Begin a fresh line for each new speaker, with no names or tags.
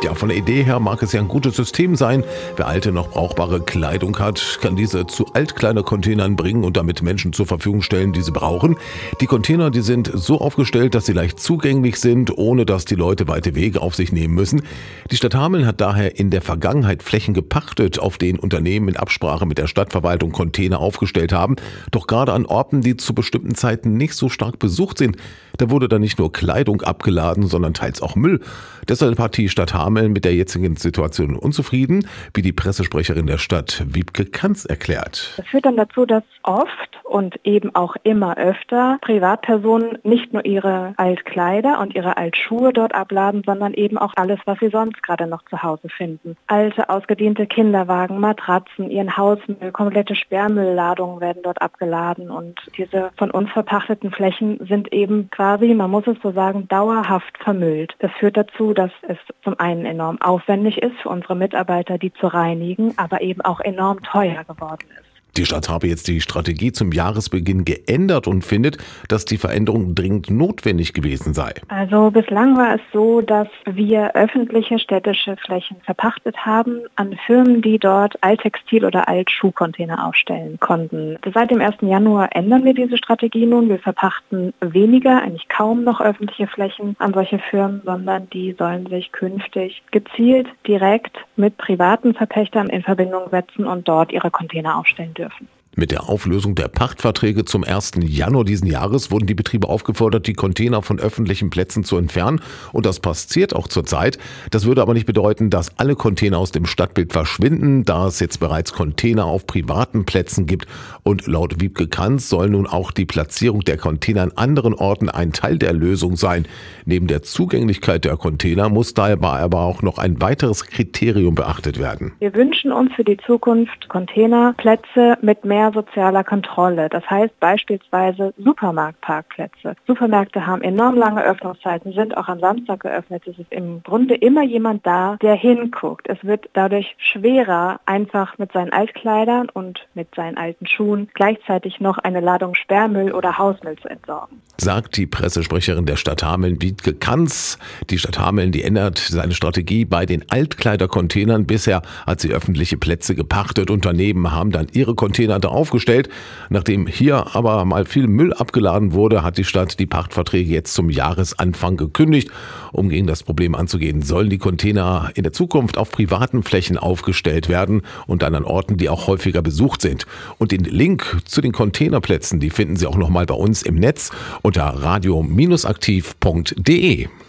Ja, von der Idee her mag es ja ein gutes System sein. Wer alte noch brauchbare Kleidung hat, kann diese zu Altkleidercontainern bringen und damit Menschen zur Verfügung stellen, die sie brauchen. Die Container, die sind so aufgestellt, dass sie leicht zugänglich sind, ohne dass die Leute weite Wege auf sich nehmen müssen. Die Stadt Hameln hat daher in der Vergangenheit Flächen gepachtet, auf denen Unternehmen in Absprache mit der Stadtverwaltung Container aufgestellt haben. Doch gerade an Orten, die zu bestimmten Zeiten nicht so stark besucht sind, da wurde dann nicht nur Kleidung abgeladen, sondern teils auch Müll. Deshalb hat die Stadt Hameln Hameln mit der jetzigen Situation unzufrieden, wie die Pressesprecherin der Stadt Wiebke Kanz erklärt.
Das führt dann dazu, dass oft und eben auch immer öfter Privatpersonen nicht nur ihre Altkleider und ihre Altschuhe dort abladen, sondern eben auch alles, was sie sonst gerade noch zu Hause finden. Alte, ausgediente Kinderwagen, Matratzen, ihren Hausmüll, komplette Sperrmüllladungen werden dort abgeladen und diese von uns verpachteten Flächen sind eben quasi, man muss es so sagen, dauerhaft vermüllt. Das führt dazu, dass es zum einen enorm aufwendig ist für unsere Mitarbeiter, die zu reinigen, aber eben auch enorm teuer geworden ist.
Die Stadt habe jetzt die Strategie zum Jahresbeginn geändert und findet, dass die Veränderung dringend notwendig gewesen sei.
Also bislang war es so, dass wir öffentliche städtische Flächen verpachtet haben an Firmen, die dort Alttextil- oder Altschuhcontainer aufstellen konnten. Seit dem 1. Januar ändern wir diese Strategie nun. Wir verpachten weniger, eigentlich kaum noch öffentliche Flächen an solche Firmen, sondern die sollen sich künftig gezielt direkt mit privaten Verpächtern in Verbindung setzen und dort ihre Container aufstellen dürfen dürfen.
Mit der Auflösung der Pachtverträge zum 1. Januar diesen Jahres wurden die Betriebe aufgefordert, die Container von öffentlichen Plätzen zu entfernen. Und das passiert auch zurzeit. Das würde aber nicht bedeuten, dass alle Container aus dem Stadtbild verschwinden, da es jetzt bereits Container auf privaten Plätzen gibt. Und laut Wiebke Kanz soll nun auch die Platzierung der Container an anderen Orten ein Teil der Lösung sein. Neben der Zugänglichkeit der Container muss dabei aber auch noch ein weiteres Kriterium beachtet werden.
Wir wünschen uns für die Zukunft Containerplätze mit mehr mehr sozialer Kontrolle. Das heißt beispielsweise Supermarktparkplätze. Supermärkte haben enorm lange Öffnungszeiten, sind auch am Samstag geöffnet. Es ist im Grunde immer jemand da, der hinguckt. Es wird dadurch schwerer, einfach mit seinen Altkleidern und mit seinen alten Schuhen gleichzeitig noch eine Ladung Sperrmüll oder Hausmüll zu entsorgen.
Sagt die Pressesprecherin der Stadt Hameln, Wietke Kanz. Die Stadt Hameln, die ändert seine Strategie bei den Altkleidercontainern. Bisher hat sie öffentliche Plätze gepachtet. Unternehmen haben dann ihre Container da aufgestellt. Nachdem hier aber mal viel Müll abgeladen wurde, hat die Stadt die Pachtverträge jetzt zum Jahresanfang gekündigt. Um gegen das Problem anzugehen, sollen die Container in der Zukunft auf privaten Flächen aufgestellt werden und dann an Orten, die auch häufiger besucht sind. Und den Link zu den Containerplätzen, die finden Sie auch nochmal bei uns im Netz unter radio-aktiv.de.